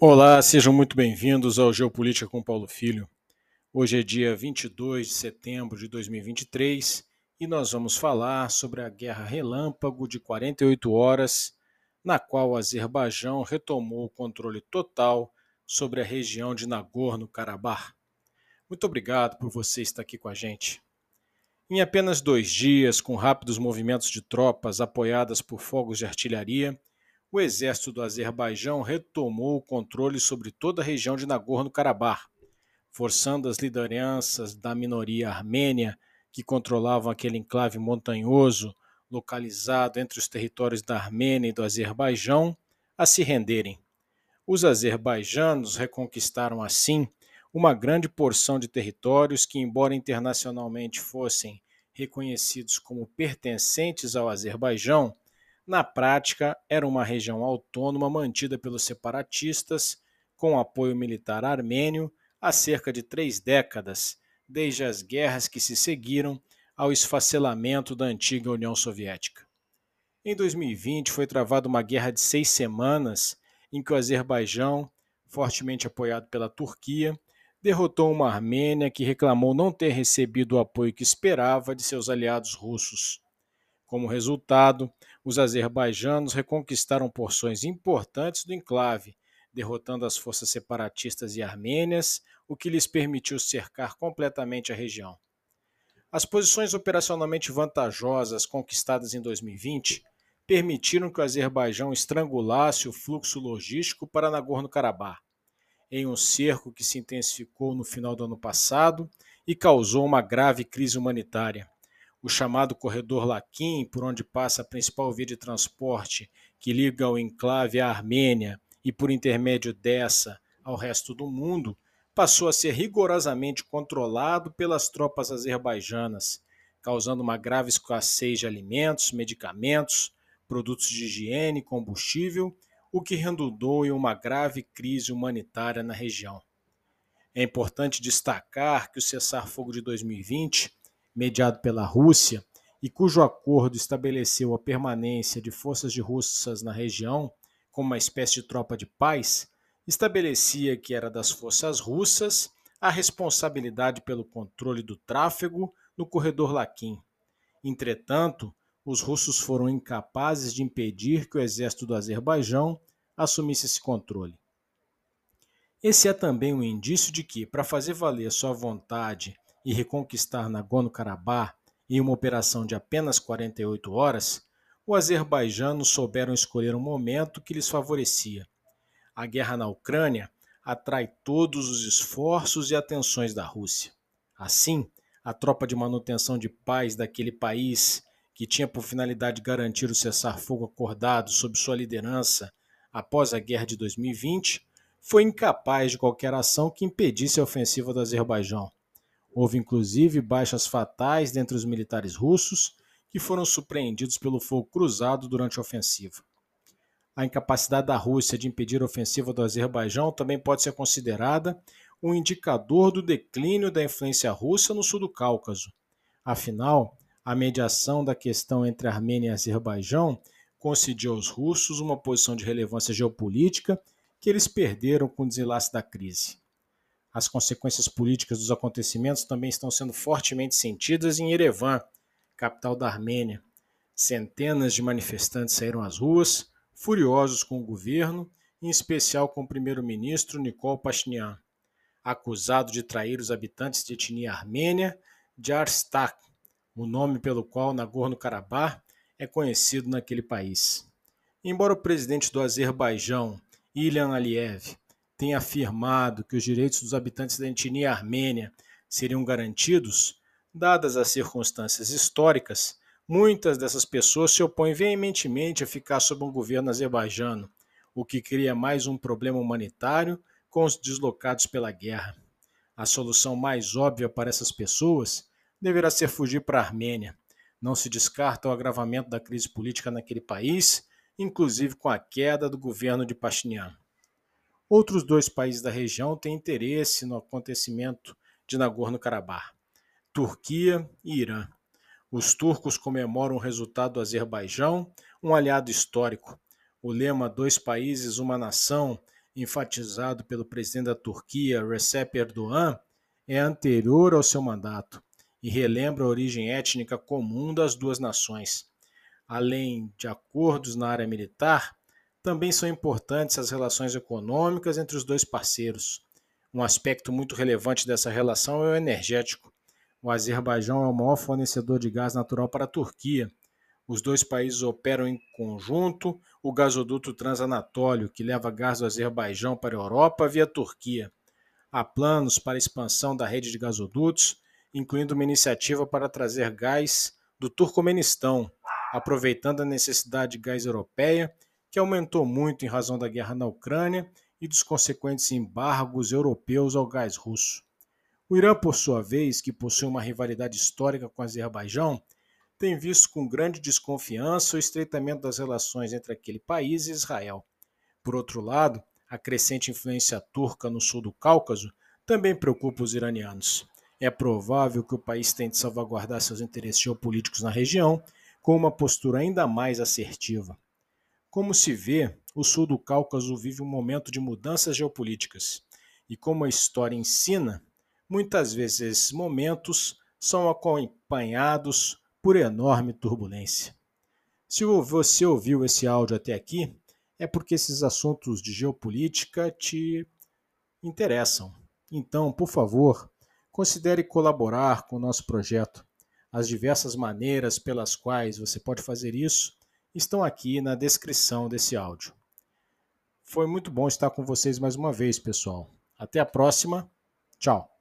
Olá, sejam muito bem-vindos ao Geopolítica com Paulo Filho. Hoje é dia 22 de setembro de 2023 e nós vamos falar sobre a guerra relâmpago de 48 horas, na qual o Azerbaijão retomou o controle total sobre a região de Nagorno-Karabakh. Muito obrigado por você estar aqui com a gente. Em apenas dois dias, com rápidos movimentos de tropas apoiadas por fogos de artilharia, o exército do Azerbaijão retomou o controle sobre toda a região de Nagorno-Karabakh, forçando as lideranças da minoria armênia que controlavam aquele enclave montanhoso localizado entre os territórios da Armênia e do Azerbaijão a se renderem. Os azerbaijanos reconquistaram assim uma grande porção de territórios que, embora internacionalmente fossem reconhecidos como pertencentes ao Azerbaijão, na prática, era uma região autônoma mantida pelos separatistas, com apoio militar armênio, há cerca de três décadas, desde as guerras que se seguiram ao esfacelamento da antiga União Soviética. Em 2020, foi travada uma guerra de seis semanas em que o Azerbaijão, fortemente apoiado pela Turquia, derrotou uma Armênia que reclamou não ter recebido o apoio que esperava de seus aliados russos. Como resultado, os azerbaijanos reconquistaram porções importantes do enclave, derrotando as forças separatistas e armênias, o que lhes permitiu cercar completamente a região. As posições operacionalmente vantajosas conquistadas em 2020 permitiram que o Azerbaijão estrangulasse o fluxo logístico para Nagorno-Karabakh, em um cerco que se intensificou no final do ano passado e causou uma grave crise humanitária o chamado corredor Laquim, por onde passa a principal via de transporte que liga o enclave à Armênia e por intermédio dessa ao resto do mundo, passou a ser rigorosamente controlado pelas tropas azerbaijanas, causando uma grave escassez de alimentos, medicamentos, produtos de higiene combustível, o que redundou em uma grave crise humanitária na região. É importante destacar que o cessar-fogo de 2020 mediado pela Rússia e cujo acordo estabeleceu a permanência de forças de russas na região como uma espécie de tropa de paz, estabelecia que era das forças russas a responsabilidade pelo controle do tráfego no corredor Laquim. Entretanto, os russos foram incapazes de impedir que o exército do Azerbaijão assumisse esse controle. Esse é também um indício de que, para fazer valer sua vontade e reconquistar Nagorno-Karabakh em uma operação de apenas 48 horas, os azerbaijanos souberam escolher um momento que lhes favorecia. A guerra na Ucrânia atrai todos os esforços e atenções da Rússia. Assim, a tropa de manutenção de paz daquele país, que tinha por finalidade garantir o cessar-fogo acordado sob sua liderança após a guerra de 2020, foi incapaz de qualquer ação que impedisse a ofensiva do Azerbaijão. Houve inclusive baixas fatais dentre os militares russos, que foram surpreendidos pelo fogo cruzado durante a ofensiva. A incapacidade da Rússia de impedir a ofensiva do Azerbaijão também pode ser considerada um indicador do declínio da influência russa no sul do Cáucaso. Afinal, a mediação da questão entre Armênia e Azerbaijão concediu aos russos uma posição de relevância geopolítica que eles perderam com o desenlace da crise. As consequências políticas dos acontecimentos também estão sendo fortemente sentidas em Erevan, capital da Armênia. Centenas de manifestantes saíram às ruas, furiosos com o governo, em especial com o primeiro-ministro Nikol Pashinyan, acusado de trair os habitantes de etnia armênia de Arstak, o nome pelo qual Nagorno-Karabakh é conhecido naquele país. Embora o presidente do Azerbaijão, Ilham Aliyev, tem afirmado que os direitos dos habitantes da etnia armênia seriam garantidos, dadas as circunstâncias históricas, muitas dessas pessoas se opõem veementemente a ficar sob um governo azerbaijano, o que cria mais um problema humanitário com os deslocados pela guerra. A solução mais óbvia para essas pessoas deverá ser fugir para a Armênia. Não se descarta o agravamento da crise política naquele país, inclusive com a queda do governo de Pashinyan. Outros dois países da região têm interesse no acontecimento de Nagorno-Karabakh: Turquia e Irã. Os turcos comemoram o resultado do Azerbaijão, um aliado histórico. O lema Dois Países, Uma Nação, enfatizado pelo presidente da Turquia, Recep Erdogan, é anterior ao seu mandato e relembra a origem étnica comum das duas nações. Além de acordos na área militar, também são importantes as relações econômicas entre os dois parceiros. Um aspecto muito relevante dessa relação é o energético. O Azerbaijão é o maior fornecedor de gás natural para a Turquia. Os dois países operam em conjunto o gasoduto Transanatório, que leva gás do Azerbaijão para a Europa via Turquia. Há planos para a expansão da rede de gasodutos, incluindo uma iniciativa para trazer gás do Turcomenistão, aproveitando a necessidade de gás europeia, que aumentou muito em razão da guerra na Ucrânia e dos consequentes embargos europeus ao gás russo. O Irã, por sua vez, que possui uma rivalidade histórica com o Azerbaijão, tem visto com grande desconfiança o estreitamento das relações entre aquele país e Israel. Por outro lado, a crescente influência turca no sul do Cáucaso também preocupa os iranianos. É provável que o país tente salvaguardar seus interesses geopolíticos na região com uma postura ainda mais assertiva. Como se vê, o sul do Cáucaso vive um momento de mudanças geopolíticas. E como a história ensina, muitas vezes esses momentos são acompanhados por enorme turbulência. Se você ouviu esse áudio até aqui, é porque esses assuntos de geopolítica te interessam. Então, por favor, considere colaborar com o nosso projeto. As diversas maneiras pelas quais você pode fazer isso estão aqui na descrição desse áudio. Foi muito bom estar com vocês mais uma vez, pessoal. Até a próxima. Tchau.